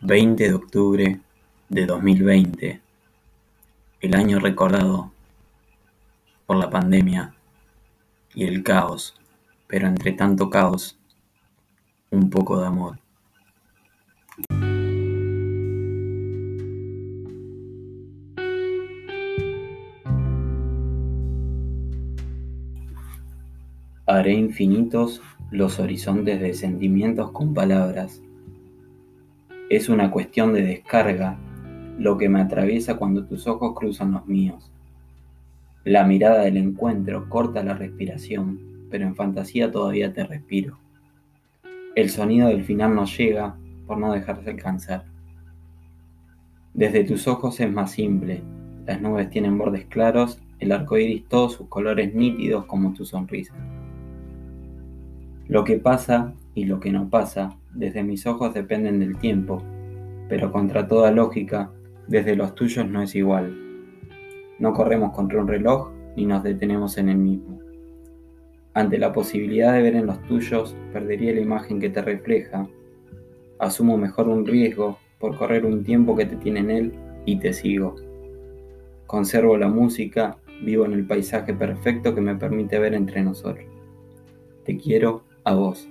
20 de octubre de 2020, el año recordado por la pandemia y el caos, pero entre tanto caos, un poco de amor. Haré infinitos los horizontes de sentimientos con palabras. Es una cuestión de descarga lo que me atraviesa cuando tus ojos cruzan los míos. La mirada del encuentro corta la respiración, pero en fantasía todavía te respiro. El sonido del final no llega por no dejarse alcanzar. Desde tus ojos es más simple, las nubes tienen bordes claros, el arco iris todos sus colores nítidos como tu sonrisa. Lo que pasa y lo que no pasa desde mis ojos dependen del tiempo, pero contra toda lógica, desde los tuyos no es igual. No corremos contra un reloj ni nos detenemos en el mismo. Ante la posibilidad de ver en los tuyos, perdería la imagen que te refleja. Asumo mejor un riesgo por correr un tiempo que te tiene en él y te sigo. Conservo la música, vivo en el paisaje perfecto que me permite ver entre nosotros. Te quiero a vos.